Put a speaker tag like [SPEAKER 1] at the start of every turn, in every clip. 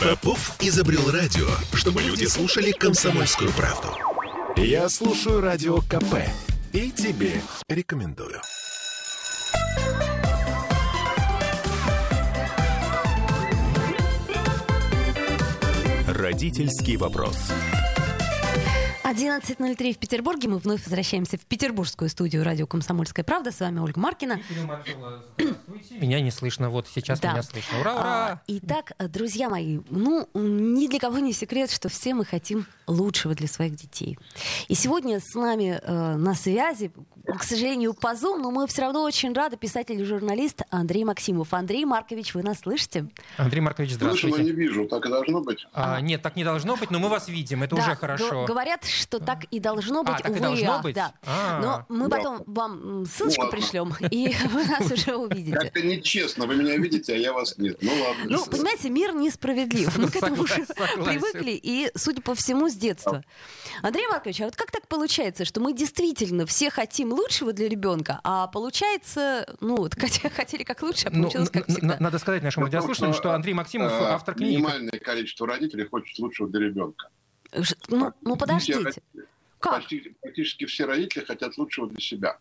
[SPEAKER 1] Попов изобрел радио, чтобы люди слушали комсомольскую правду. Я слушаю радио КП и тебе рекомендую. Родительский вопрос.
[SPEAKER 2] 11.03 в Петербурге. Мы вновь возвращаемся в петербургскую студию радио «Комсомольская правда». С вами Ольга Маркина.
[SPEAKER 3] Меня не слышно. Вот сейчас
[SPEAKER 2] Да.
[SPEAKER 3] меня слышно. Ура, ура!
[SPEAKER 2] А, итак, друзья мои, ну, ни для кого не секрет, что все мы хотим лучшего для своих детей. И сегодня с нами э, на связи, к сожалению, по Zoom, но мы все равно очень рады, писатель и журналист Андрей Максимов. Андрей Маркович, вы нас слышите?
[SPEAKER 3] Андрей Маркович,
[SPEAKER 4] Слышу, но
[SPEAKER 3] здравствуйте.
[SPEAKER 4] не вижу. Так и должно быть.
[SPEAKER 3] А, нет, так не должно быть, но мы вас видим. Это
[SPEAKER 2] Да,
[SPEAKER 3] уже
[SPEAKER 2] г-
[SPEAKER 3] хорошо.
[SPEAKER 2] Говорят, что так и должно быть.
[SPEAKER 3] А, так и
[SPEAKER 2] увы,
[SPEAKER 3] должно
[SPEAKER 2] ах,
[SPEAKER 3] быть?
[SPEAKER 2] Да.
[SPEAKER 3] А.
[SPEAKER 2] Но мы
[SPEAKER 4] Да.
[SPEAKER 2] потом вам ссылочку
[SPEAKER 4] Ну,
[SPEAKER 2] пришлем, и вы нас уже увидите.
[SPEAKER 4] Как-то нечестно. Вы меня видите, а я вас нет. Ну ладно.
[SPEAKER 2] Ну, понимаете, мир несправедлив. Мы к этому уже привыкли, и, судя по всему, с детства. Андрей Маркович, а вот как так получается, что мы действительно все хотим лучшего для ребенка, а получается, ну, вот хотя- хотели как лучше, а
[SPEAKER 3] Ну,
[SPEAKER 2] получилось как всегда?
[SPEAKER 3] Надо сказать нашим радиослушателям,
[SPEAKER 4] что,
[SPEAKER 3] что Андрей Максимов
[SPEAKER 4] э,
[SPEAKER 3] автор книги.
[SPEAKER 4] Минимальное количество родителей хочет лучшего для ребенка.
[SPEAKER 2] Ну, ну, подождите. Как?
[SPEAKER 4] Почти, практически все родители хотят лучшего для себя.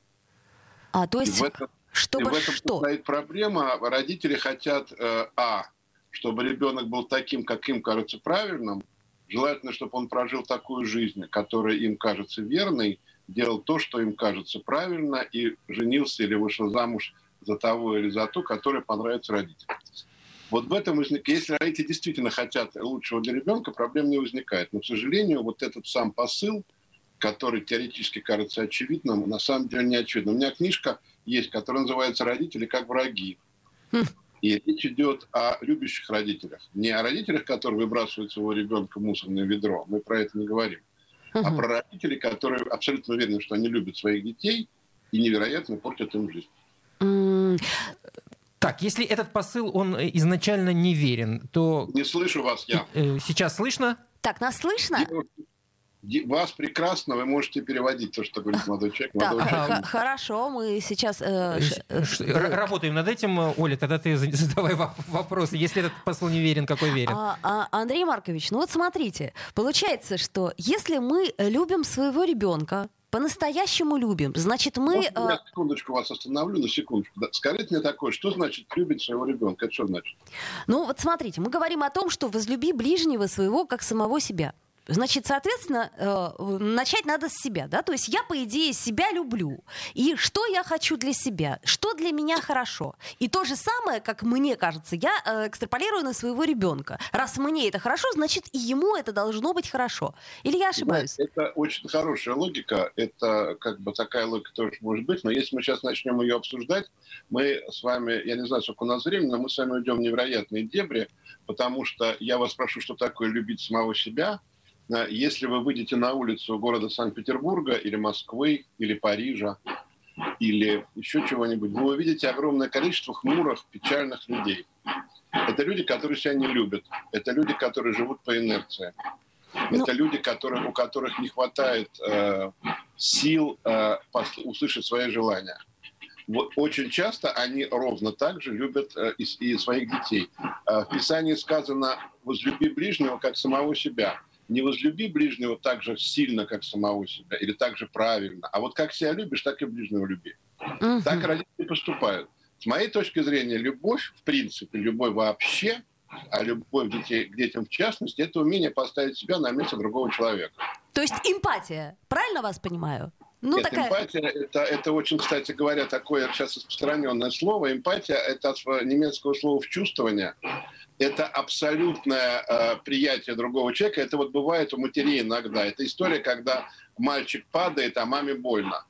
[SPEAKER 2] А, то
[SPEAKER 4] И
[SPEAKER 2] есть,
[SPEAKER 4] в этом, и
[SPEAKER 2] чтобы
[SPEAKER 4] в этом
[SPEAKER 2] что?
[SPEAKER 4] состоит проблема. Родители хотят, э, а, чтобы ребенок был таким, как им кажется правильным. Желательно, чтобы он прожил такую жизнь, которая им кажется верной, делал то, что им кажется правильно, и женился или вышел замуж за того или за ту, которая понравится родителям. Вот в этом возник... Если родители действительно хотят лучшего для ребенка, проблем не возникает. Но, к сожалению, вот этот сам посыл, который теоретически кажется очевидным, на самом деле не очевидным. У меня книжка есть, которая называется «Родители как враги».
[SPEAKER 2] Хм.
[SPEAKER 4] И речь идет о любящих родителях. Не о родителях, которые выбрасывают своего ребенка в мусорное ведро. Мы про это не говорим. А
[SPEAKER 2] Мгм.
[SPEAKER 4] про родителей, которые абсолютно уверены, что они любят своих детей и невероятно портят им жизнь.
[SPEAKER 2] М,
[SPEAKER 3] Так, если этот посыл, он э, изначально неверен, то
[SPEAKER 4] Не слышу вас я.
[SPEAKER 3] э, сейчас слышно?
[SPEAKER 2] Так, нас слышно?
[SPEAKER 4] Вас прекрасно, вы можете переводить то, что говорит молодой человек.
[SPEAKER 2] Да,
[SPEAKER 4] Молодой человек
[SPEAKER 2] х- хорошо, мы сейчас... э, ш- э,
[SPEAKER 3] Ш- р- Работаем над этим, э, Оля, тогда ты за- задавай во- вопросы. Если этот посыл неверен, какой верен?
[SPEAKER 2] А, а, Андрей Маркович, ну вот смотрите, получается, что если мы любим своего ребенка, по-настоящему любим, значит мы...
[SPEAKER 4] Можно
[SPEAKER 2] э,
[SPEAKER 4] я секундочку вас остановлю, на секундочку. Да, Скажите мне такое, что значит любить своего ребенка? Это что значит?
[SPEAKER 2] ну вот смотрите, мы говорим о том, что возлюби ближнего своего как самого себя. Значит, соответственно, э, начать надо с себя, да? То есть я, по идее, себя люблю. И что я хочу для себя? Что для меня хорошо? И то же самое, как мне кажется, я э, экстраполирую на своего ребенка. Раз мне это хорошо, значит, и ему это должно быть хорошо. Или я ошибаюсь?
[SPEAKER 4] Знаете, Это очень хорошая логика. Это как бы такая логика тоже может быть. Но если мы сейчас начнем ее обсуждать, мы с вами, я не знаю, сколько у нас времени, но мы с вами уйдем в невероятные дебри, потому что я вас спрошу, что такое любить самого себя. А, Если вы выйдете на улицу города Санкт-Петербурга или Москвы, или Парижа, или еще чего-нибудь, вы увидите огромное количество хмурых, печальных людей. Это люди, которые себя не любят. Это люди, которые живут по инерции.
[SPEAKER 2] Ну-
[SPEAKER 4] Это люди, которые, у которых не хватает э, сил э, услышать свои желания. Вот очень часто они ровно так же любят э, и, и своих детей. Э, в Писании сказано «возлюби ближнего, как самого себя». Не возлюби ближнего так же сильно, как самого себя, или так же правильно. А вот как себя любишь, так и ближнего люби.
[SPEAKER 2] Мгм.
[SPEAKER 4] Так родители поступают. С моей точки зрения, любовь, в принципе, любовь вообще, а любовь детей, к детям в частности, это умение поставить себя на место другого человека.
[SPEAKER 2] То есть эмпатия. Правильно вас понимаю? Ну,
[SPEAKER 4] Нет,
[SPEAKER 2] такая...
[SPEAKER 4] эмпатия это, это очень, кстати говоря, такое сейчас распространенное слово. Эмпатия это от немецкого слова вчувствование. Это абсолютное э, приятие другого человека. Это вот бывает у матерей иногда. Это история, когда мальчик падает, а маме больно.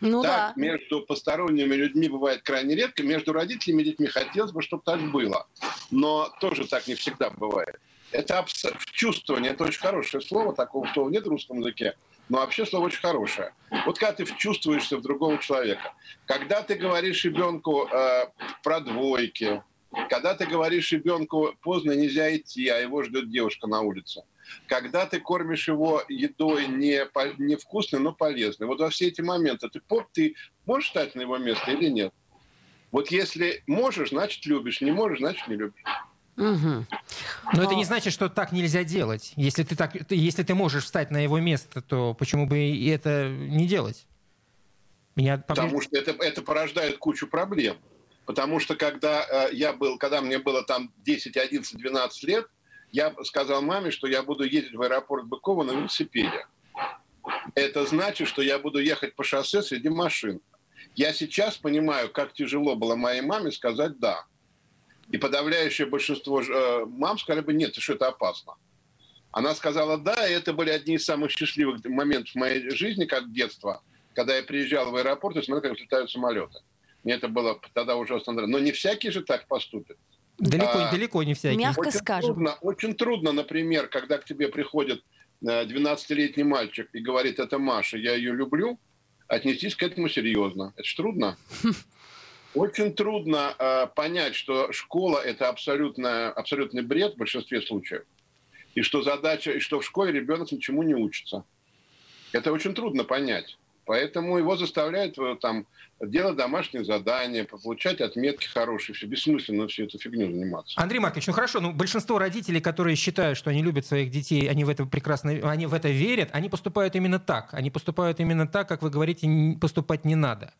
[SPEAKER 2] Ну да.
[SPEAKER 4] так между посторонними людьми бывает крайне редко. Между родителями и детьми хотелось бы, чтобы так было. Но тоже так не всегда бывает. Это абс- чувствование, это очень хорошее слово, такого слова нет в русском языке, но вообще слово очень хорошее. Вот когда ты вчувствуешься в другого человека, когда ты говоришь ребенку э, про двойки, когда ты говоришь ребенку поздно нельзя идти, а его ждет девушка на улице, когда ты кормишь его едой не, по- не вкусной, но полезной. Вот во все эти моменты ты, ты можешь стать на его место или нет? Вот если можешь, значит любишь, не можешь, значит не любишь.
[SPEAKER 2] Мгм.
[SPEAKER 3] Но это не значит, что так нельзя делать. Если ты, так, если ты можешь встать на его место, то почему бы и это не делать?
[SPEAKER 4] Меня Потому что это, это порождает кучу проблем. Потому что когда э, я был, когда мне было там 10, 11, 12 лет, я сказал маме, что я буду ездить в аэропорт Быкова на велосипеде. Это значит, что я буду ехать по шоссе среди машин. Я сейчас понимаю, как тяжело было моей маме сказать «да». И подавляющее большинство э, мам сказали бы «нет, что это опасно». Она сказала «да», и это были одни из самых счастливых моментов в моей жизни, как детство, когда я приезжал в аэропорт и смотрел, как летают самолеты. Мне это было тогда ужасно нравилось. Но не всякий же так поступит.
[SPEAKER 3] Далеко, а, далеко не всякий.
[SPEAKER 2] Мягко очень скажем.
[SPEAKER 4] Трудно, очень трудно, например, когда к тебе приходит 12-летний э, мальчик и говорит, это Маша, я ее люблю, отнестись к этому серьезно. Это же трудно. Очень трудно э, понять, что школа – это абсолютно, абсолютный бред в большинстве случаев. И что задача, и что в школе ребенок ничему не учится. Это очень трудно понять. Поэтому его заставляют э, там делать домашние задания, получать отметки хорошие, все бессмысленно всю эту фигню заниматься.
[SPEAKER 3] Андрей Маркович, ну хорошо, ну большинство родителей, которые считают, что они любят своих детей, они в это прекрасно, они в это верят, они поступают именно так. Они поступают именно так, как вы говорите, поступать не надо.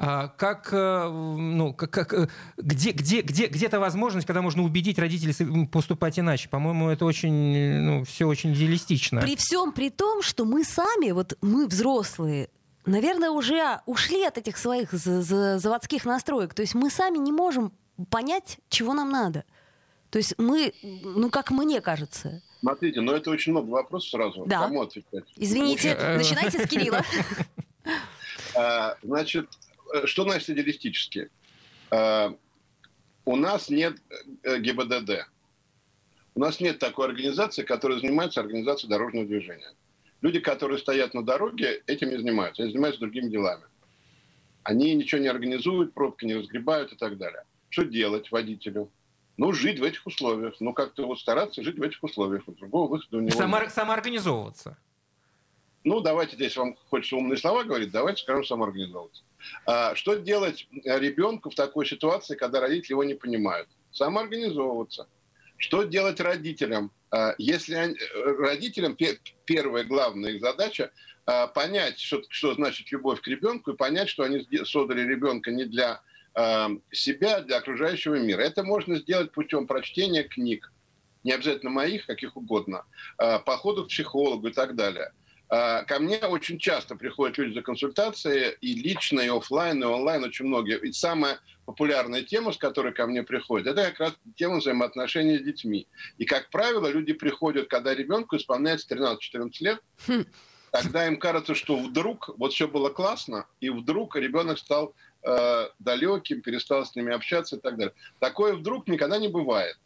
[SPEAKER 3] А как, э, ну, как, как, э, где, где, где, где-то возможность, когда можно убедить родителей поступать иначе. По-моему, это очень, ну, все очень идеалистично.
[SPEAKER 2] При всем при том, что мы сами, вот мы взрослые, наверное, уже ушли от этих своих заводских настроек. То есть мы сами не можем понять, чего нам надо. То есть мы, ну, как мне кажется.
[SPEAKER 4] Смотрите, но это очень много вопросов сразу.
[SPEAKER 2] Да. Кому отвечать? Извините, начинайте с Кирилла.
[SPEAKER 4] А, значит, что значит идеалистически? А, у нас нет э, ГИБДД. У нас нет такой организации, которая занимается организацией дорожного движения. Люди, которые стоят на дороге, этим не занимаются. Они занимаются другими делами. Они ничего не организуют, пробки не разгребают и так далее. Что делать водителю? Ну, жить в этих условиях. Ну, как-то вот стараться жить в этих условиях. Другого выхода у него
[SPEAKER 3] Само, нет. Самоорганизовываться.
[SPEAKER 4] Ну, давайте, здесь вам хочется умные слова говорить, давайте скажем самоорганизовываться. А, что делать ребенку в такой ситуации, когда родители его не понимают? Самоорганизовываться. Что делать родителям? А, если они, э, родителям первая главная их задача а, понять, что, что значит любовь к ребенку, и понять, что они создали ребенка не для а, себя, для окружающего мира. Это можно сделать путем прочтения книг, не обязательно моих, каких угодно, походу к психологу и так далее. Ко мне очень часто приходят люди за консультацией, и лично, и офлайн, и онлайн, очень многие. И самое популярная тема, с которой ко мне приходят, это как раз тема взаимоотношений с детьми. И, как правило, люди приходят, когда ребенку исполняется 13-14 лет, хм. тогда им кажется, что вдруг вот все было классно, и вдруг ребенок стал э, далеким, перестал с ними общаться и так далее. Такое вдруг никогда не бывает.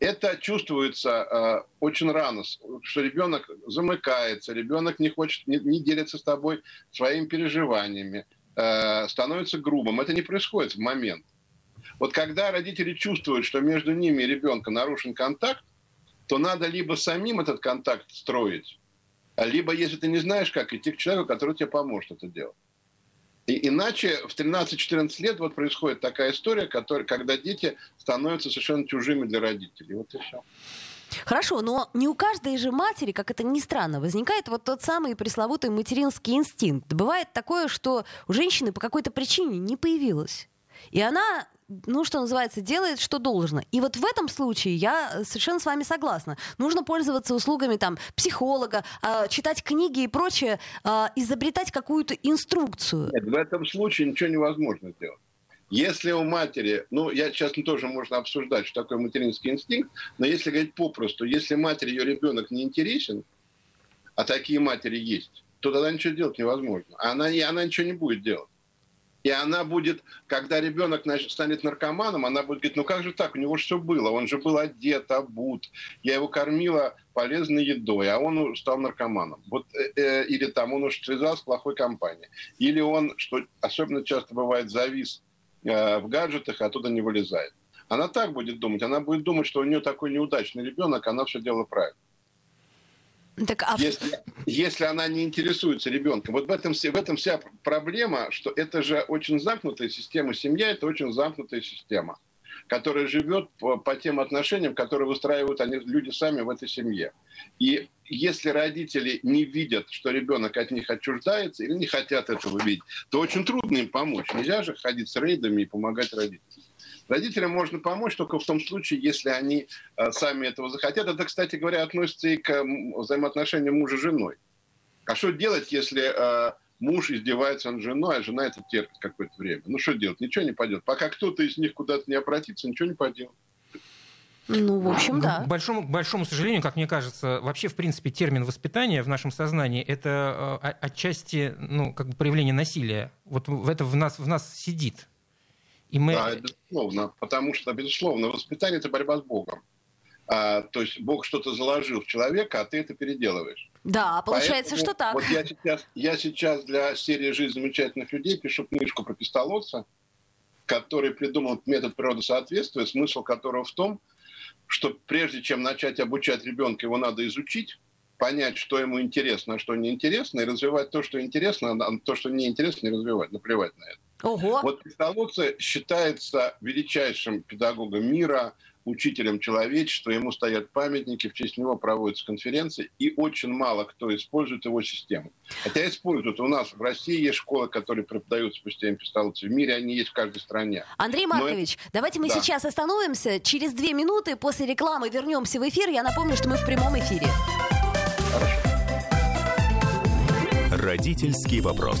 [SPEAKER 4] Это чувствуется э, очень рано, что ребенок замыкается, ребенок не хочет, не, не делится с тобой своими переживаниями, Э, становится грубым. Это не происходит в момент. Вот когда родители чувствуют, что между ними и ребенком нарушен контакт, то надо либо самим этот контакт строить, либо, если ты не знаешь, как идти к человеку, который тебе поможет это делать. И иначе в 13-14 лет вот происходит такая история, который, когда дети становятся совершенно чужими для родителей. Вот и все.
[SPEAKER 2] Хорошо, но не у каждой же матери, как это ни странно, возникает вот тот самый пресловутый материнский инстинкт. Бывает такое, что у женщины по какой-то причине не появилось. И она ну, что называется, делает, что должно. И вот в этом случае я совершенно с вами согласна. Нужно пользоваться услугами там психолога, э, читать книги и прочее, э, изобретать какую-то инструкцию.
[SPEAKER 4] Нет, в этом случае ничего невозможно сделать. Если у матери, ну, я сейчас тоже можно обсуждать, что такое материнский инстинкт, но если говорить попросту, если матери ее ребенок не интересен, а такие матери есть, то тогда ничего делать невозможно. Она, она ничего не будет делать. И она будет, когда ребенок станет наркоманом, она будет говорить, ну как же так, у него же все было, он же был одет, обут, я его кормила полезной едой, а он стал наркоманом. Вот, э, э или там он уж связался с плохой компанией. Или он, что особенно часто бывает, завис Э, в гаджетах и оттуда не вылезает. Она так будет думать. Она будет думать, что у нее такой неудачный ребенок, она все делала правильно. Так, а... если, если она не интересуется ребенком. Вот в этом, в этом вся проблема, что это же очень замкнутая система. Семья – это очень замкнутая система. которая живет по, по тем отношениям, которые выстраивают они, люди сами в этой семье. И если родители не видят, что ребенок от них отчуждается или не хотят этого видеть, то очень трудно им помочь. Нельзя же ходить с рейдами и помогать родителям. Родителям можно помочь только в том случае, если они э, сами этого захотят. Это, кстати говоря, относится и к взаимоотношениям мужа с женой. А что делать, если э, муж издевается над женой, а жена это терпит какое-то время? Ну что делать? Ничего не пойдет. Пока кто-то из них куда-то не обратится, ничего не пойдет.
[SPEAKER 2] Ну, в общем, да.
[SPEAKER 3] К большому, к большому сожалению, как мне кажется, вообще, в принципе, термин воспитания в нашем сознании это э, отчасти ну, как бы проявление насилия. Вот это в нас, в нас сидит.
[SPEAKER 4] И мы... Да, безусловно, потому что, безусловно, воспитание – это борьба с Богом. А, то есть Бог что-то заложил в человека, а ты это переделываешь.
[SPEAKER 2] Да, получается, Поэтому, что так.
[SPEAKER 4] Вот я сейчас, я сейчас для серии «Жизнь замечательных людей» пишу книжку про пистолотца, который придумал метод природосоответствия, смысл которого в том, что прежде чем начать обучать ребенка, его надо изучить, понять, что ему интересно, а что неинтересно, и развивать то, что интересно, а то, что неинтересно, не развивать, наплевать на это.
[SPEAKER 2] Ого.
[SPEAKER 4] Вот Пестолоцци считается величайшим педагогом мира, учителем человечества, ему стоят памятники, в честь него проводятся конференции, и очень мало кто использует его систему. Хотя используют. У нас в России есть школы, которые преподают спустя пистолоцци. В мире они есть в каждой стране.
[SPEAKER 2] Андрей Маркович, это... давайте мы да. сейчас остановимся. Через две минуты после рекламы вернемся в эфир. Я напомню, что мы в прямом эфире.
[SPEAKER 1] Хорошо. Родительский вопрос.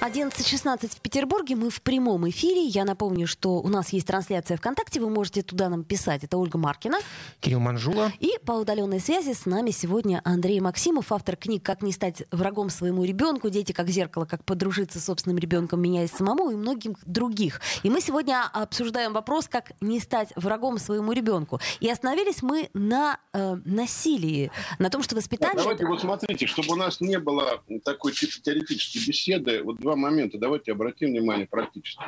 [SPEAKER 2] 11.16 в Петербурге. Мы в прямом эфире. Я напомню, что у нас есть трансляция ВКонтакте. Вы можете туда нам писать. Это Ольга Маркина.
[SPEAKER 3] Кирилл Манжула.
[SPEAKER 2] И по удаленной связи с нами сегодня Андрей Максимов, автор книг «Как не стать врагом своему ребенку», «Дети как зеркало», «Как подружиться с собственным ребенком, меняясь самому» и многих других. И мы сегодня обсуждаем вопрос, как не стать врагом своему ребенку. И остановились мы на э, насилии, на том, что воспитание...
[SPEAKER 4] Давайте это... вот смотрите, чтобы у нас не было такой теоретической беседы, вот два момента. Давайте обратим внимание практически.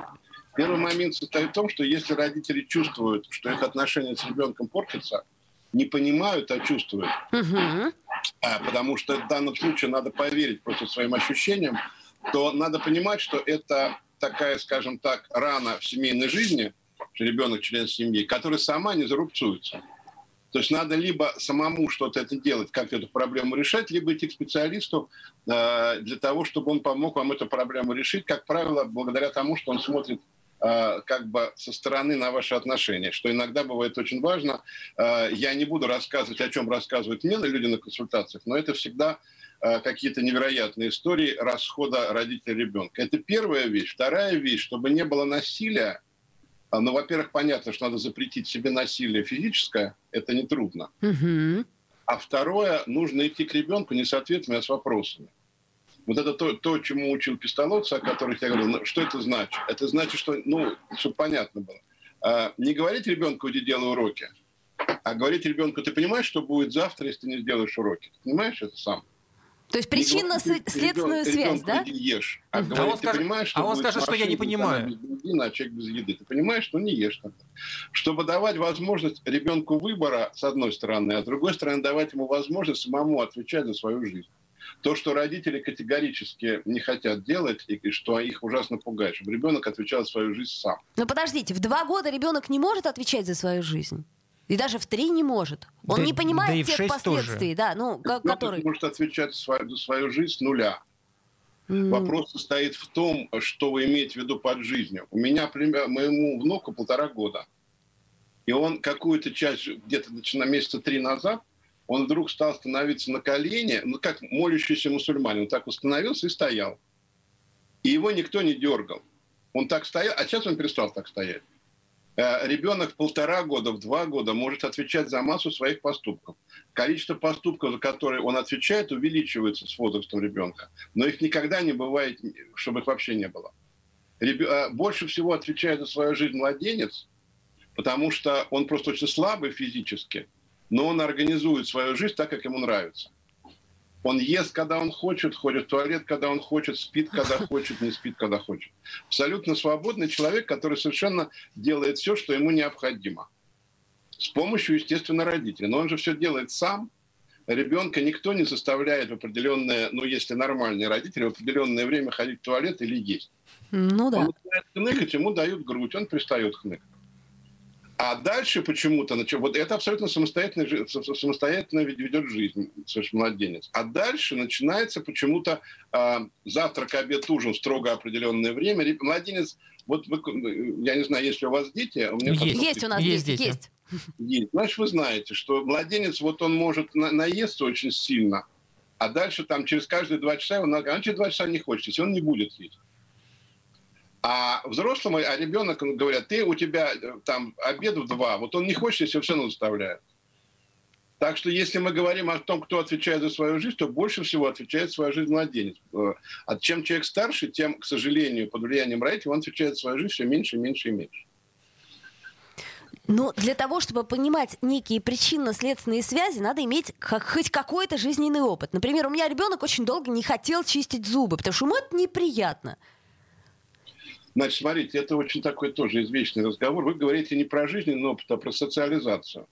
[SPEAKER 4] Первый момент состоит в том, что если родители чувствуют, что их отношения с ребенком портятся, не понимают, а чувствуют, угу. а, потому что в данном случае надо поверить просто своим ощущениям, то надо понимать, что это такая, скажем так, рана в семейной жизни, что ребенок член семьи, которая сама не зарубцуется. То есть надо либо самому что-то это делать, как эту проблему решать, либо идти к специалисту э, для того, чтобы он помог вам эту проблему решить, как правило, благодаря тому, что он смотрит э, как бы со стороны на ваши отношения, что иногда бывает очень важно. Э, я не буду рассказывать, о чем рассказывают мне люди на консультациях, но это всегда э, какие-то невероятные истории расхода родителя ребенка. Это первая вещь. Вторая вещь, чтобы не было насилия, ну, во-первых, понятно, что надо запретить себе насилие физическое, это нетрудно. Угу. А второе, нужно идти к ребенку не с ответами, а с вопросами. Вот это то, то чему учил Пистолотца, о которых я говорил. Ну, что это значит? Это значит, что, ну, чтобы понятно было. А, не говорить ребенку, иди делай уроки, а говорить ребенку, ты понимаешь, что будет завтра, если ты не сделаешь уроки? Ты понимаешь это сам?
[SPEAKER 2] То есть причинно-следственную связь, да?
[SPEAKER 4] ешь.
[SPEAKER 3] А, а он, скажет, понимаешь, что а он скажет, что я не понимаю. Без
[SPEAKER 4] бензина, а человек без еды. Ты понимаешь, что не ешь. Чтобы давать возможность ребенку выбора, с одной стороны, а с другой стороны, давать ему возможность самому отвечать за свою жизнь. То, что родители категорически не хотят делать, и что их ужасно пугает, чтобы ребенок отвечал за свою жизнь сам.
[SPEAKER 2] Но подождите, в два года ребенок не может отвечать за свою жизнь? И даже в три не может. Он да, не понимает да тех последствий, тоже. да, ну, который...
[SPEAKER 4] может отвечать свою, за свою жизнь с нуля. Mm. Вопрос состоит в том, что вы имеете в виду под жизнью. У меня, моему внуку полтора года. И он какую-то часть, где-то начиная месяца три назад, он вдруг стал становиться на колени, ну, как молящийся мусульманин. Он так установился и стоял. И его никто не дергал. Он так стоял, а сейчас он перестал так стоять. Э, ребенок в полтора года, в два года может отвечать за массу своих поступков. Количество поступков, за которые он отвечает, увеличивается с возрастом ребенка. Но их никогда не бывает, чтобы их вообще не было. Э, больше всего отвечает за свою жизнь младенец, потому что он просто очень слабый физически, но он организует свою жизнь так, как ему нравится. Он ест, когда он хочет, ходит в туалет, когда он хочет, спит, когда хочет, не спит, когда хочет. Абсолютно свободный человек, который совершенно делает все, что ему необходимо. С помощью, естественно, родителей. Но он же все делает сам. Ребенка никто не заставляет в определенное, ну, если нормальные родители, в определенное время ходить в туалет или есть.
[SPEAKER 2] Ну да.
[SPEAKER 4] Он начинает хныкать, ему дают грудь, он перестает хныкать. А дальше почему-то, вот это абсолютно самостоятельно, самостоятельно ведет жизнь, младенец. А дальше начинается почему-то э, завтрак, обед, ужин в строго определенное время. Младенец, вот вы, я не знаю, есть ли у вас дети? У
[SPEAKER 2] меня есть, есть у нас есть, дети. есть.
[SPEAKER 4] Есть. Значит, вы знаете, что младенец, вот он может на, наесться очень сильно, а дальше там через каждые два часа, он, он через два часа не хочет, если он не будет есть. А взрослому, а ребенок, говорят, ты у тебя э, там обед в два, вот он не хочет, если все равно заставляет. Так что если мы говорим о том, кто отвечает за свою жизнь, то больше всего отвечает за свою жизнь младенец. Э, а чем человек старше, тем, к сожалению, под влиянием родителей, он отвечает за свою жизнь все меньше, меньше и меньше.
[SPEAKER 2] Но для того, чтобы понимать некие причинно-следственные связи, надо иметь хоть какой-то жизненный опыт. Например, у меня ребенок очень долго не хотел чистить зубы, потому что ему это неприятно.
[SPEAKER 4] Значит, смотрите, это очень такой тоже извечный разговор. Вы говорите не про жизненный опыт, а про социализацию.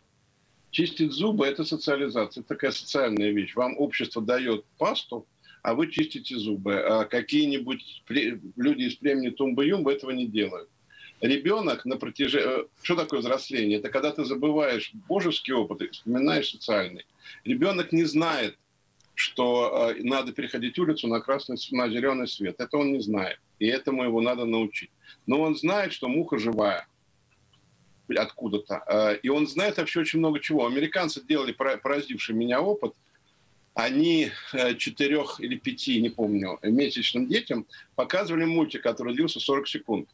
[SPEAKER 4] Чистить зубы – это социализация, это такая социальная вещь. Вам общество дает пасту, а вы чистите зубы. А какие-нибудь люди из племени Тумба-Юмба этого не делают. Ребенок на протяжении... Э, что такое взросление? Это когда ты забываешь божеский опыт и вспоминаешь социальный. Ребенок не знает, что э, надо переходить улицу на красный, на зеленый свет. Это он не знает и этому его надо научить. Но он знает, что муха живая откуда-то. Э, и он знает вообще очень много чего. Американцы делали поразивший меня опыт. Они э, четырех или пяти, не помню, месячным детям показывали мультик, который длился 40 секунд.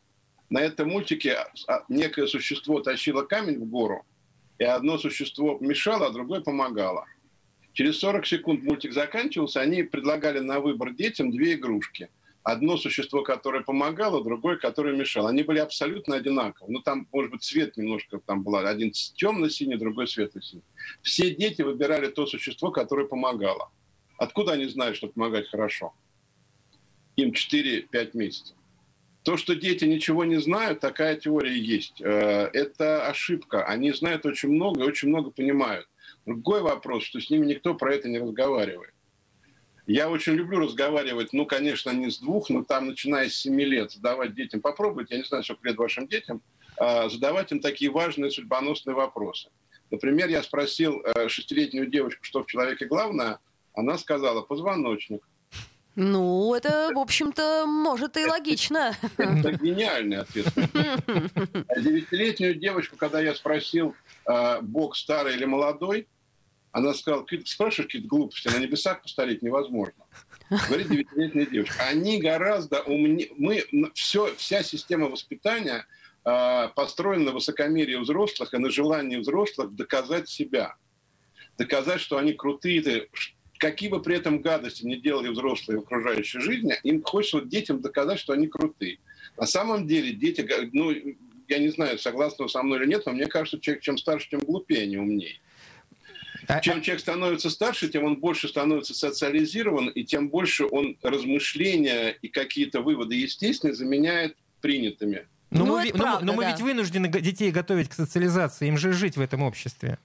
[SPEAKER 4] На этом мультике а, некое существо тащило камень в гору, и одно существо мешало, а другое помогало. Через 40 секунд мультик заканчивался, они предлагали на выбор детям две игрушки – одно существо, которое помогало, другое, которое мешало. Они были абсолютно одинаковы. Ну, там, может быть, цвет немножко там был. Один темно-синий, другой светло-синий. Все дети выбирали то существо, которое помогало. Откуда они знают, что помогать хорошо? Им 4-5 месяцев. То, что дети ничего не знают, такая теория есть. Э, это ошибка. Они знают очень много и очень много понимают. Другой вопрос, что с ними никто про это не разговаривает. Я очень люблю разговаривать, ну, конечно, не с двух, но там, начиная с семи лет, задавать детям, попробуйте, я не знаю, сколько лет вашим детям, а, задавать им такие важные судьбоносные вопросы. Например, я спросил э, шестилетнюю девочку, что в человеке главное, она сказала позвоночник.
[SPEAKER 2] Ну, это, в общем-то, может и логично.
[SPEAKER 4] Это гениальный ответ. Девятилетнюю девочку, когда я спросил, э, Бог старый или молодой, она сказала, спрашиваешь какие-то глупости, на небесах постареть невозможно. Говорит девятилетняя девочка. Они гораздо умнее... Мы, все, вся система воспитания э, построена на высокомерии взрослых и на желании взрослых доказать себя. Доказать, что они крутые. Какие бы при этом гадости не делали взрослые в окружающей жизни, им хочется вот детям доказать, что они крутые. На самом деле дети, ну, я не знаю, согласны со мной или нет, но мне кажется, человек чем старше, тем глупее, не умнее. А, чем а человек становится старше, тем он больше становится социализирован, и тем больше он размышления и какие-то выводы естественные заменяет принятыми.
[SPEAKER 3] Но, ну, мы, правда, но, но да. мы ведь вынуждены детей готовить к социализации, им же жить в этом обществе.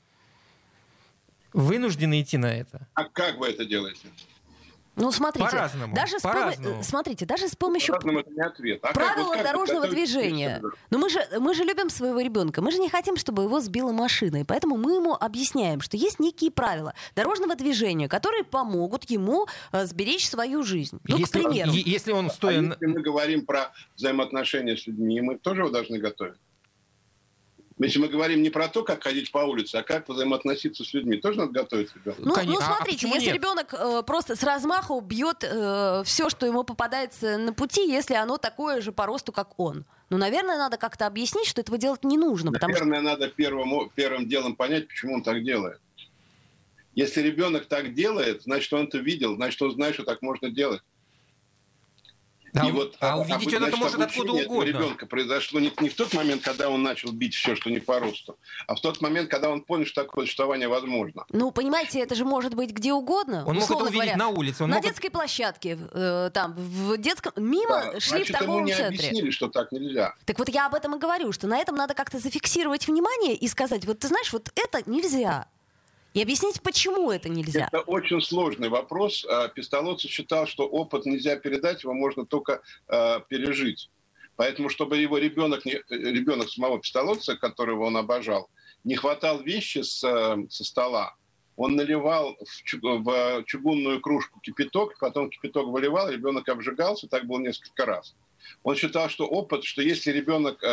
[SPEAKER 3] Вынуждены идти на это.
[SPEAKER 4] А как вы это делаете?
[SPEAKER 2] Ну, смотрите,
[SPEAKER 3] по-разному,
[SPEAKER 2] даже
[SPEAKER 3] по-разному.
[SPEAKER 2] С, смотрите, даже с помощью
[SPEAKER 4] это не ответ. А
[SPEAKER 2] правила как, дорожного как, движения. Но ну, мы же, мы же любим своего ребенка, мы же не хотим, чтобы его сбила машина, и поэтому мы ему объясняем, что есть некие правила дорожного движения, которые помогут ему э, сберечь свою жизнь. Ну,
[SPEAKER 3] если,
[SPEAKER 2] к примеру.
[SPEAKER 3] Если он стоит... А
[SPEAKER 4] если мы говорим про взаимоотношения с людьми, мы тоже его должны готовить. Если мы говорим не про то, как ходить по улице, а как взаимоотноситься с людьми, тоже надо готовить ребенка.
[SPEAKER 2] Ну, ну а смотрите, а если нет? ребенок э, просто с размаху бьет э, все, что ему попадается на пути, если оно такое же по росту, как он. Ну, наверное, надо как-то объяснить, что этого делать не нужно.
[SPEAKER 4] Наверное, что... надо первым, первым делом понять, почему он так делает. Если ребенок так делает, значит, он это видел, значит, он знает, что так можно делать.
[SPEAKER 3] Да, и вот, а увидеть это может откуда угодно.
[SPEAKER 4] ребенка произошло не, не в тот момент, когда он начал бить все, что не по росту, а в тот момент, когда он понял, что такое существование возможно.
[SPEAKER 2] Ну, понимаете, это же может быть где угодно.
[SPEAKER 3] Он мог это увидеть говоря, на улице. Он
[SPEAKER 2] на
[SPEAKER 3] мог...
[SPEAKER 2] детской площадке, э, там, в детском... Мимо да, шли значит, в торговом ему
[SPEAKER 4] не
[SPEAKER 2] центре.
[SPEAKER 4] объяснили, что так нельзя.
[SPEAKER 2] Так вот я об этом и говорю, что на этом надо как-то зафиксировать внимание и сказать, вот ты знаешь, вот это нельзя. И объяснить, почему это нельзя.
[SPEAKER 4] Это очень сложный вопрос. А, Пистолоци считал, что опыт нельзя передать, его можно только э, пережить. Поэтому, чтобы его ребенок, не, ребенок самого Пистолоца, которого он обожал, не хватал вещи с, со стола, он наливал в, чугунную кружку кипяток, потом кипяток выливал, ребенок обжигался, так было несколько раз. Он считал, что опыт, что если ребенок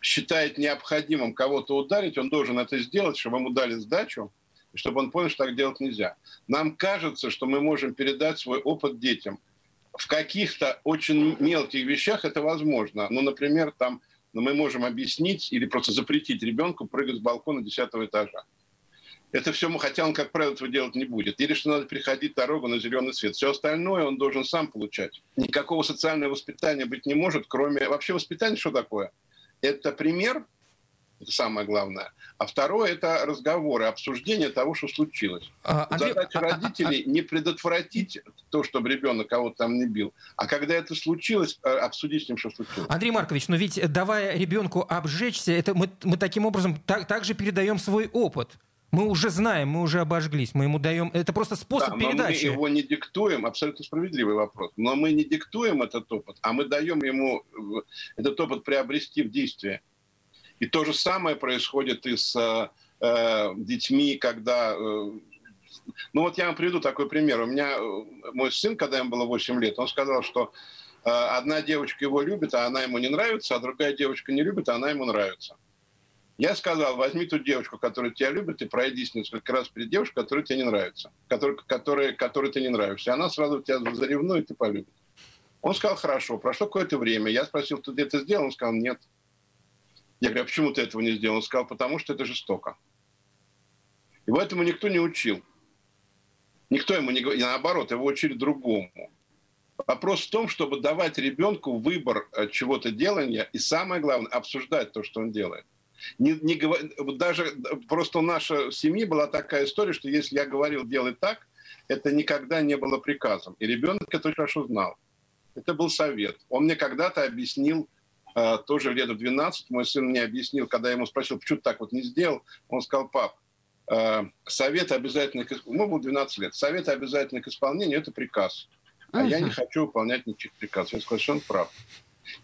[SPEAKER 4] считает необходимым кого-то ударить, он должен это сделать, чтобы ему дали сдачу, и чтобы он понял, что так делать нельзя. Нам кажется, что мы можем передать свой опыт детям. В каких-то очень мелких вещах это возможно. Ну, например, там ну, мы можем объяснить или просто запретить ребенку прыгать с балкона 10 этажа. Это все, хотя он, как правило, этого делать не будет. Или что надо переходить дорогу на зеленый свет. Все остальное он должен сам получать. Никакого социального воспитания быть не может, кроме... Вообще воспитание что такое? Это пример, это самое главное. А второе – это разговоры, обсуждение того, что случилось. А, Андрей, Задача а, а, родителей а, а, не предотвратить то, чтобы ребенок кого-то там не бил, а когда это случилось, э, обсудить с ним, что случилось.
[SPEAKER 3] Андрей Маркович, но ведь давая ребенку обжечься, это мы, мы таким образом так, также передаем свой опыт. Мы уже знаем, мы уже обожглись, мы ему даем... Это просто способ да, передачи.
[SPEAKER 4] мы его не диктуем, абсолютно справедливый вопрос. Но мы не диктуем этот опыт, а мы даем ему этот опыт приобрести в действии. И то же самое происходит и с э, э детьми, когда... Э, ну вот я вам приведу такой пример. У меня э, мой сын, когда ему было 8 лет, он сказал, что э, одна девочка его любит, а она ему не нравится, а другая девочка не любит, а она ему нравится. Я сказал, возьми ту девочку, которая тебя любит, и пройдись несколько раз перед девушкой, которая тебе не нравится, которой, которой, которой ты не нравишься. Она сразу тебя заревнует и полюбит. Он сказал, хорошо. Прошло какое-то время. Я спросил, ты это сделал? Он сказал, нет. Я говорю, а почему ты этого не сделал? Он сказал, потому что это жестоко. И поэтому никто не учил. Никто ему не говорил. Наоборот, его учили другому. Вопрос в том, чтобы давать ребенку выбор э, чего-то делания и самое главное, обсуждать то, что он делает. Не, не, даже просто у нашей семьи была такая история, что если я говорил делать так, это никогда не было приказом. И ребенок это очень хорошо знал. Это был совет. Он мне когда-то объяснил, э, тоже лет в 12, мой сын мне объяснил, когда я ему спросил, почему ты так вот не сделал, он сказал, пап, э, совет обязательно, ему было 12 лет, совет обязательно к исполнению – это приказ. А uh-huh. я не хочу выполнять никаких приказов. Я сказал, что он прав.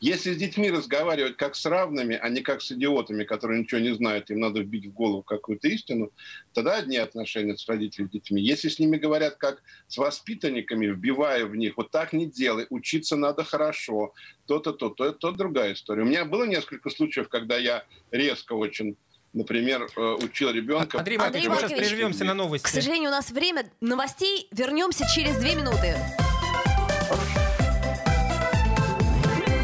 [SPEAKER 4] Если с детьми разговаривать как с равными, а не как с идиотами, которые ничего не знают, им надо вбить в голову какую-то истину, тогда одни отношения с родителями с детьми. Если с ними говорят как с воспитанниками, вбивая в них, вот так не делай, учиться надо хорошо, то-то, то, то, это другая история. У меня было несколько случаев, когда я резко очень например, э, учил ребенка.
[SPEAKER 3] Андрей Маркович, мы сейчас прервемся на новости. К
[SPEAKER 2] сожалению, у нас время новостей. Вернемся через две минуты.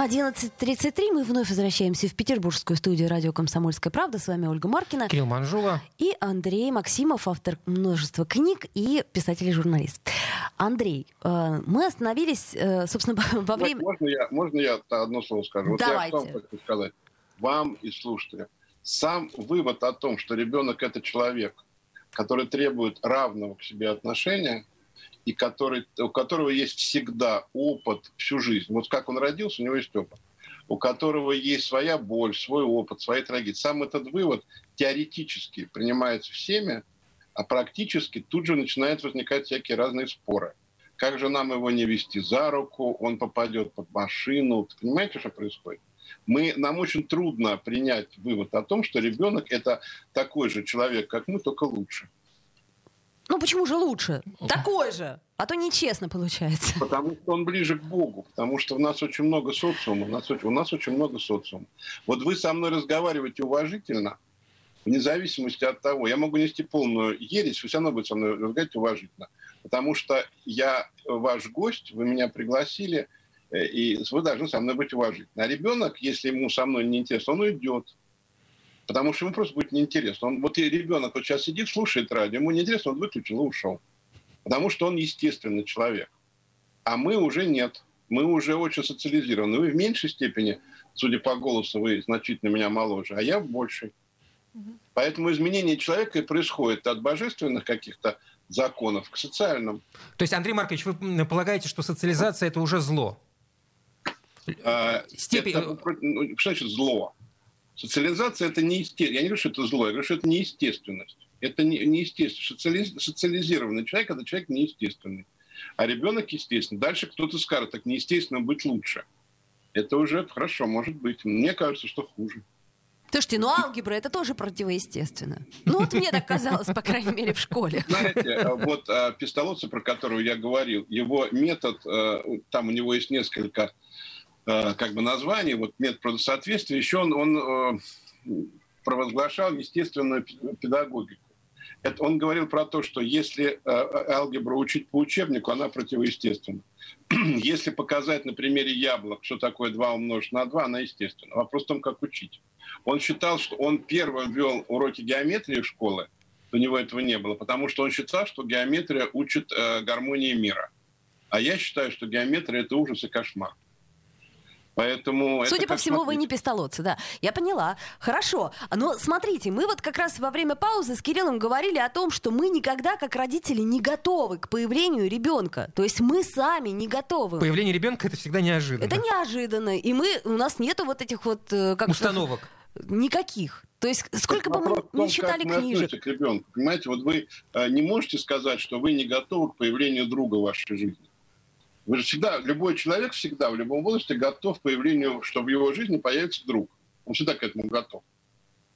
[SPEAKER 2] 11.33. Мы вновь возвращаемся в петербургскую студию радио «Комсомольская правда». С вами Ольга Маркина.
[SPEAKER 3] Кирилл Манжула.
[SPEAKER 2] И Андрей Максимов, автор множества книг и писатель и журналист. Андрей, э, мы остановились, э, собственно, во время...
[SPEAKER 4] Можно я, можно я одно слово скажу?
[SPEAKER 2] Давайте.
[SPEAKER 4] Вот я что хочу сказать. Вам и слушателям. Сам вывод о том, что ребенок – это человек, который требует равного к себе отношения – и который, у которого есть всегда опыт всю жизнь. Вот как он родился, у него есть опыт. У которого есть своя боль, свой опыт, свои трагедии. Сам этот вывод теоретически принимается всеми, а практически тут же начинают возникать всякие разные споры. Как же нам его не вести за руку, он попадет под машину. Понимаете, что происходит? Мы, нам очень трудно принять вывод о том, что ребенок это такой же человек, как мы, только лучше.
[SPEAKER 2] Ну почему же лучше? Такой же. А то нечестно получается.
[SPEAKER 4] Потому что он ближе к Богу, потому что у нас очень много социума, у нас, у нас очень много социума. Вот вы со мной разговариваете уважительно, вне зависимости от того, я могу нести полную ересь, вы все равно будете со мной разговаривать уважительно. Потому что я ваш гость, вы меня пригласили, э, и вы должны со мной быть уважительны. А ребенок, если ему со мной неинтересно, он уйдет. Потому что ему просто будет неинтересно. Он, вот и ребенок вот сейчас сидит, слушает радио, ему неинтересно, он выключил и ушел. Потому что он естественный человек. А мы уже нет. Мы уже очень социализированы. Вы в меньшей степени, судя по голосу, вы значительно меня моложе, а я в большей. Поэтому изменение человека и происходит от божественных каких-то законов к социальным.
[SPEAKER 3] То есть, Андрей Маркович, вы полагаете, что социализация это уже зло?
[SPEAKER 4] А, Степень... это, ну, что значит зло? Социализация это не естественность. Я не говорю, что это зло, я говорю, что это неестественность. Это не, неестественно. Социализированный человек это человек неестественный. А ребенок естественный. Дальше кто-то скажет, так неестественно быть лучше. Это уже хорошо, может быть. Мне кажется, что хуже.
[SPEAKER 2] Слушайте, ну алгебра это тоже противоестественно. Ну вот мне так казалось, по крайней мере, в школе.
[SPEAKER 4] Знаете, вот э, Пистолоцци, про которого я говорил, его метод, э, там у него есть несколько как бы названий, вот метод правдосоответствия, еще он, он провозглашал естественную педагогику. Это он говорил про то, что если алгебру учить по учебнику, она противоестественна. Если показать на примере яблок, что такое 2 умножить на 2, она естественна. Вопрос в том, как учить. Он считал, что он первым ввел уроки геометрии в школы, у него этого не было, потому что он считал, что геометрия учит э, гармонии мира. А я считаю, что геометрия – это ужас и кошмар. Поэтому
[SPEAKER 2] Судя по всему, смотреть. вы не пистолотцы, да. Я поняла. Хорошо. Но смотрите, мы вот как раз во время паузы с Кириллом говорили о том, что мы никогда, как родители, не готовы к появлению ребенка. То есть мы сами не готовы.
[SPEAKER 3] Появление ребенка это всегда неожиданно.
[SPEAKER 2] Это неожиданно. И мы, у нас нету вот этих вот...
[SPEAKER 3] Э, как Установок.
[SPEAKER 2] Никаких. То есть сколько бы мы том, не читали как книжек.
[SPEAKER 4] к ребенку. Понимаете, вот вы э, не можете сказать, что вы не готовы к появлению друга в вашей жизни. Вы же всегда, любой человек всегда в любом возрасте готов к появлению, что в его жизни появится друг. Он всегда к этому готов.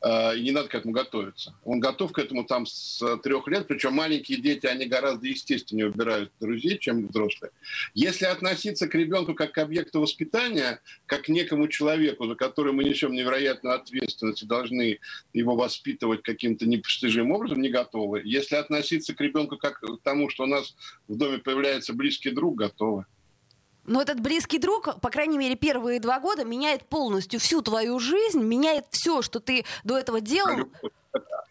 [SPEAKER 4] Э, и не надо к этому готовиться. Он готов к этому там с трех лет, причем маленькие дети, они гораздо естественнее убирают друзей, чем взрослые. Если относиться к ребенку как к объекту воспитания, как к некому человеку, за который мы несем невероятную ответственность и должны его воспитывать каким-то непостижимым образом, не готовы. Если относиться к ребенку как к тому, что у нас в доме появляется близкий друг, готовы.
[SPEAKER 2] Но этот близкий друг, по крайней мере, первые два года меняет полностью всю твою жизнь, меняет все, что ты до этого делал. А
[SPEAKER 4] любой,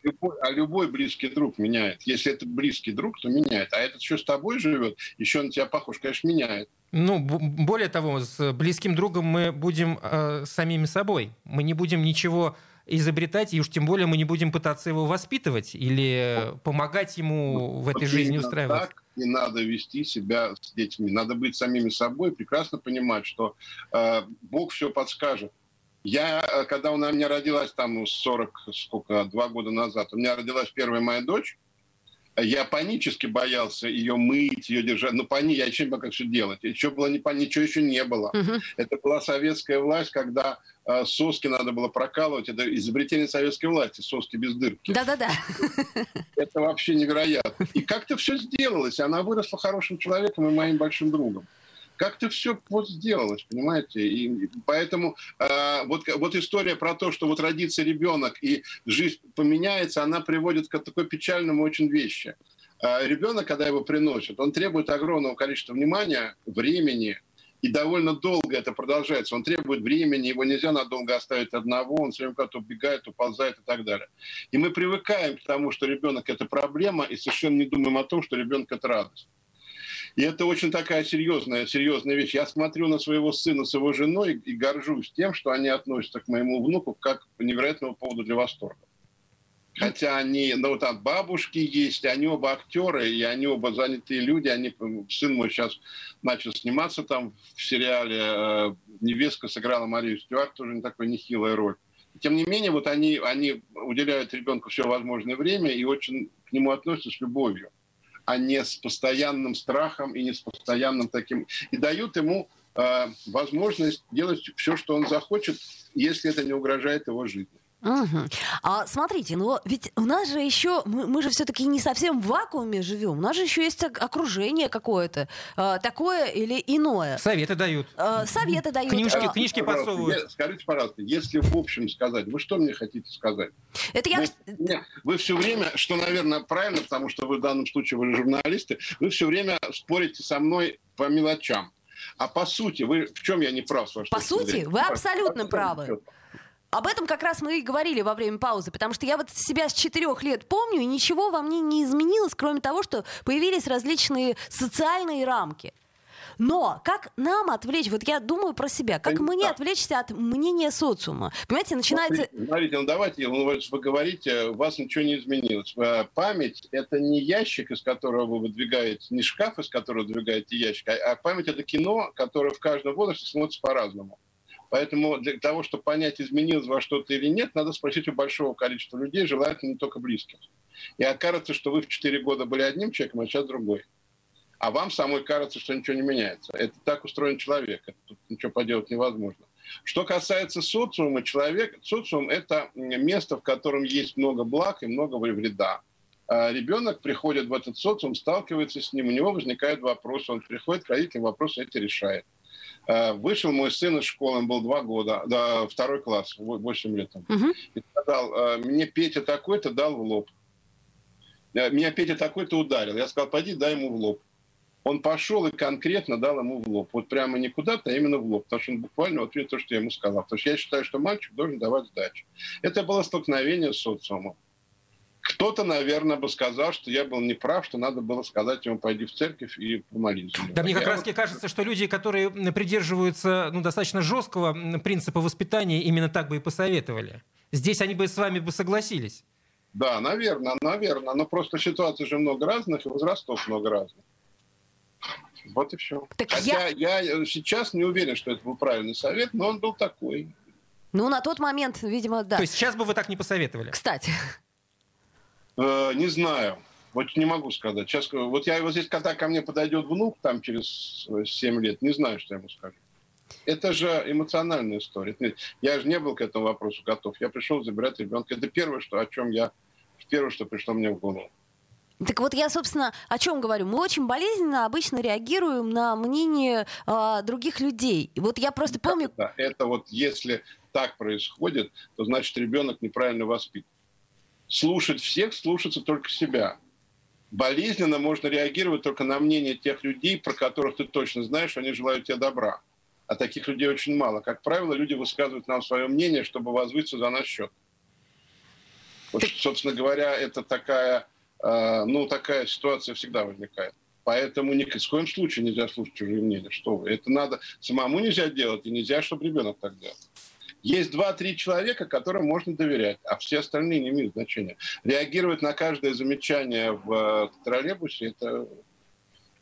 [SPEAKER 4] любой, а любой близкий друг меняет. Если это близкий друг, то меняет. А этот еще с тобой живет, еще на тебя похож, конечно, меняет.
[SPEAKER 3] Ну, более того, с близким другом мы будем э, самими собой. Мы не будем ничего изобретать, и уж тем более мы не будем пытаться его воспитывать или помогать ему вот в этой жизни устраиваться. Так
[SPEAKER 4] не надо вести себя с детьми. Надо быть самими собой, прекрасно понимать, что э, Бог все подскажет. Я, э, когда у меня родилась там 40, сколько, два года назад, у меня родилась первая моя дочь, я панически боялся ее мыть, ее держать. Ну, пани, я еще не как все делать. Еще было не ничего еще не было. Uh-huh. Это была советская власть, когда э, соски надо было прокалывать. Это изобретение советской власти, соски без дырки.
[SPEAKER 2] Да-да-да.
[SPEAKER 4] Это вообще невероятно. И как-то все сделалось. Она выросла хорошим человеком и моим большим другом как-то все вот сделалось, понимаете? И поэтому э, вот, вот история про то, что вот родится ребенок и жизнь поменяется, она приводит к такой печальному очень вещи. Э, ребенок, когда его приносят, он требует огромного количества внимания, времени, и довольно долго это продолжается. Он требует времени, его нельзя надолго оставить одного, он все время куда-то убегает, уползает и так далее. И мы привыкаем к тому, что ребенок – это проблема, и совершенно не думаем о том, что ребенок – это радость. И это очень такая серьезная, серьезная вещь. Я смотрю на своего сына с его женой и горжусь тем, что они относятся к моему внуку как к невероятному поводу для восторга. Хотя они, ну там бабушки есть, они оба актеры, и они оба занятые люди. Они, сын мой сейчас начал сниматься там в сериале. Э, невестка сыграла Марию Стюарт, тоже не такой нехилая роль. Тем не менее, вот они, они уделяют ребенку все возможное время и очень к нему относятся с любовью а не с постоянным страхом и не с постоянным таким... И дают ему э, возможность делать все, что он захочет, если это не угрожает его жизни.
[SPEAKER 2] Угу. А смотрите, ну ведь у нас же еще, мы, мы же все-таки не совсем в вакууме живем, у нас же еще есть окружение какое-то, э, такое или иное.
[SPEAKER 3] Советы дают.
[SPEAKER 2] Э, советы дают.
[SPEAKER 3] Книжки,
[SPEAKER 2] Э,
[SPEAKER 3] книжки подсовывают.
[SPEAKER 4] Я- скажите, пожалуйста, если в общем сказать, вы что мне хотите сказать?
[SPEAKER 2] Это я...
[SPEAKER 4] Вы, не, вы все время, что, наверное, правильно, потому что вы в данном случае вы журналисты, вы все время спорите со мной по мелочам. А по сути, вы в чем я не прав? с вашей
[SPEAKER 2] По сути, вы абсолютно
[SPEAKER 4] По-
[SPEAKER 2] правы. Об этом как раз мы и говорили во время паузы, потому что я вот себя с четырех лет помню, и ничего во мне не изменилось, кроме того, что появились различные социальные рамки. Но как нам отвлечь, вот я думаю про себя, как
[SPEAKER 4] не
[SPEAKER 2] мне отвлечься от мнения социума? Понимаете, начинается...
[SPEAKER 4] Смотрите, ну давайте, ну, вы говорите, у вас ничего не изменилось. Э, Память – это не ящик, из которого вы выдвигаете, не шкаф, из которого выдвигаете ящик, а а память – это кино, которое в каждом возрасте смотрится по-разному. Поэтому для того, чтобы понять, изменилось во что-то или нет, надо спросить у большого количества людей, желательно не только близких. И окажется, что вы в 4 года были одним человеком, а сейчас другой. А вам самой кажется, что ничего не меняется. Это так устроен человек. Тут ничего поделать невозможно. Что касается социума, человек, социум – это место, в котором есть много благ и много вреда. А Ребенок приходит в этот социум, сталкивается с ним, у него возникают вопросы, он приходит к родителям, вопросы эти решает. А, Вышел мой сын из школы, он был два года, да, второй класс, 8 лет.
[SPEAKER 2] Мгм.
[SPEAKER 4] И сказал, «А, мне Петя такой-то дал в лоб. Э, Меня Петя такой-то ударил. Я сказал, пойди дай ему в лоб. Он пошел и конкретно дал ему в лоб. Вот прямо не куда-то, а именно в лоб. Потому что он буквально ответил то, что я ему сказал. Потому что я считаю, что мальчик должен давать сдачу. Это было столкновение с социумом. Кто-то, наверное, бы сказал, что я был неправ, что надо было сказать ему, пойди в церковь и помолись.
[SPEAKER 3] Да мне как
[SPEAKER 4] Я
[SPEAKER 3] раз
[SPEAKER 4] вот-
[SPEAKER 3] кажется, что люди, которые придерживаются ну, достаточно жесткого принципа воспитания, именно так бы и посоветовали. Здесь они бы с вами бы согласились.
[SPEAKER 4] Да, наверное, наверное. Но просто ситуаций же много разных, и возрастов много разных. Вот и все.
[SPEAKER 2] Так
[SPEAKER 4] Хотя я... сейчас не уверен, что это был правильный совет, но он был такой.
[SPEAKER 2] Ну, на тот момент, видимо, да.
[SPEAKER 3] То есть сейчас бы вы так не посоветовали.
[SPEAKER 2] Кстати,
[SPEAKER 4] Э, не знаю. Вот не могу сказать. Сейчас, э, вот я вот здесь, когда ко мне подойдет внук, там через 7 лет, не знаю, что я ему скажу. Это же эмоциональная история. Я же не был к этому вопросу готов. Я пришел забирать ребенка. Это первое, что, о чем я... Первое, что пришло мне в голову.
[SPEAKER 2] Так вот я, собственно, о чем говорю. Мы очень болезненно обычно реагируем на мнение а, других людей. И вот я просто помню,
[SPEAKER 4] Да, это вот если так происходит, то значит ребенок неправильно воспитан. Слушать всех, слушаться только себя. Болезненно можно реагировать только на мнение тех людей, про которых ты точно знаешь, они желают тебе добра. А таких людей очень мало. Как правило, люди высказывают нам свое мнение, чтобы возвыситься за наш счет. Вот, собственно говоря, это такая, э, ну, такая ситуация всегда возникает. Поэтому ни в коем случае нельзя слушать чужие мнения. Что вы? Это надо самому нельзя делать, и нельзя, чтобы ребенок так делал. Есть два-три человека, которым можно доверять, а все остальные не имеют значения. Реагировать на каждое замечание в э, троллейбусе – это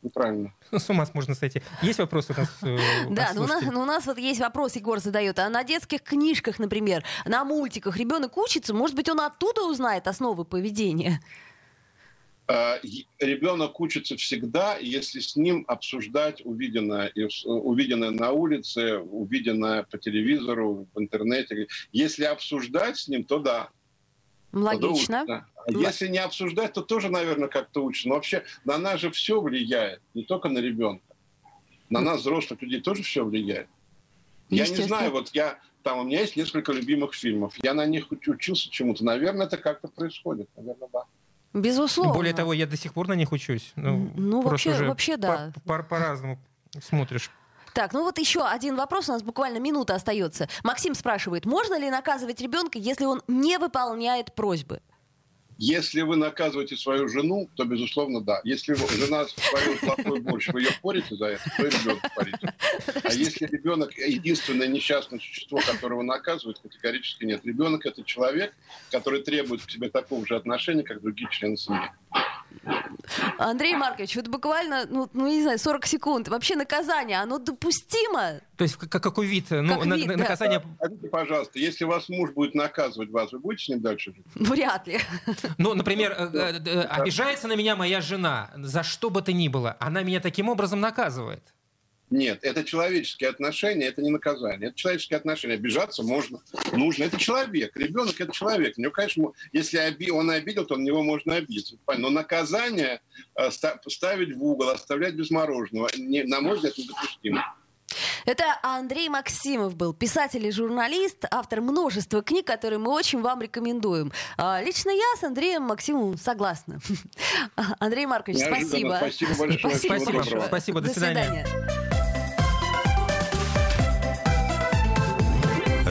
[SPEAKER 4] неправильно.
[SPEAKER 3] С ума можно сойти. Есть вопросы у нас? э,
[SPEAKER 2] Да, ну у, нас, ну у нас вот есть вопрос, Егор задает. А на детских книжках, например, на мультиках ребенок учится, может быть, он оттуда узнает основы поведения?
[SPEAKER 4] Э, Ребенок учится всегда, если с ним обсуждать увиденное, с- увиденное на улице, увиденное по телевизору, в интернете. Если обсуждать с ним, то да,
[SPEAKER 2] Логично.
[SPEAKER 4] Да. А Если не обсуждать, то тоже, наверное, как-то учится. Но вообще на нас же все влияет, не только на ребенка. На нас, взрослых людей, тоже все влияет. Я не знаю, вот я там у меня есть несколько любимых фильмов. Я на них уч- учился чему-то. Наверное, это как-то происходит. Наверное, да.
[SPEAKER 2] Безусловно.
[SPEAKER 3] Более того, я до сих пор на них учусь. Ну,
[SPEAKER 2] Ну, вообще-
[SPEAKER 3] уже
[SPEAKER 2] вообще да.
[SPEAKER 3] по- по- По-разному смотришь.
[SPEAKER 2] Так, ну вот еще один вопрос, у нас буквально минута остается. Максим спрашивает, можно ли наказывать ребенка, если он не выполняет просьбы?
[SPEAKER 4] Если вы наказываете свою жену, то, безусловно, да. Если жена свою плохой борщ, вы ее порите за это, то и ребенка порите. А если ребенок единственное несчастное существо, которого наказывают, категорически нет. Ребенок – это человек, который требует к себе такого же отношения, как другие члены семьи.
[SPEAKER 2] Андрей Маркович, вот буквально, ну, ну не знаю, 40 секунд. Вообще наказание, оно допустимо?
[SPEAKER 3] То есть как, какой вид? Ну,
[SPEAKER 2] Как
[SPEAKER 3] на-
[SPEAKER 2] вид,
[SPEAKER 3] на-
[SPEAKER 2] да.
[SPEAKER 3] наказание...
[SPEAKER 4] Скажите, пожалуйста, если вас муж будет наказывать вас, вы будете с ним дальше жить?
[SPEAKER 2] Вряд ли.
[SPEAKER 3] Ну, например, э, э, э, обижается на меня моя жена, за что бы то ни было, она меня таким образом наказывает.
[SPEAKER 4] Нет, это человеческие отношения, это не наказание. Это человеческие отношения. Обижаться можно, нужно. Это человек. Ребенок – это человек. У него, конечно, если он обидел, то на него можно обидеться. Но наказание э, ставить в угол, оставлять без мороженого, на мой взгляд, недопустимо.
[SPEAKER 2] Это Андрей Максимов был, писатель и журналист, автор множества книг, которые мы очень вам рекомендуем. А, лично я с Андреем Максимовым согласна. Андрей Маркович, спасибо.
[SPEAKER 4] Спасибо большое.
[SPEAKER 3] Спасибо, спасибо, спасибо. До, до свидания.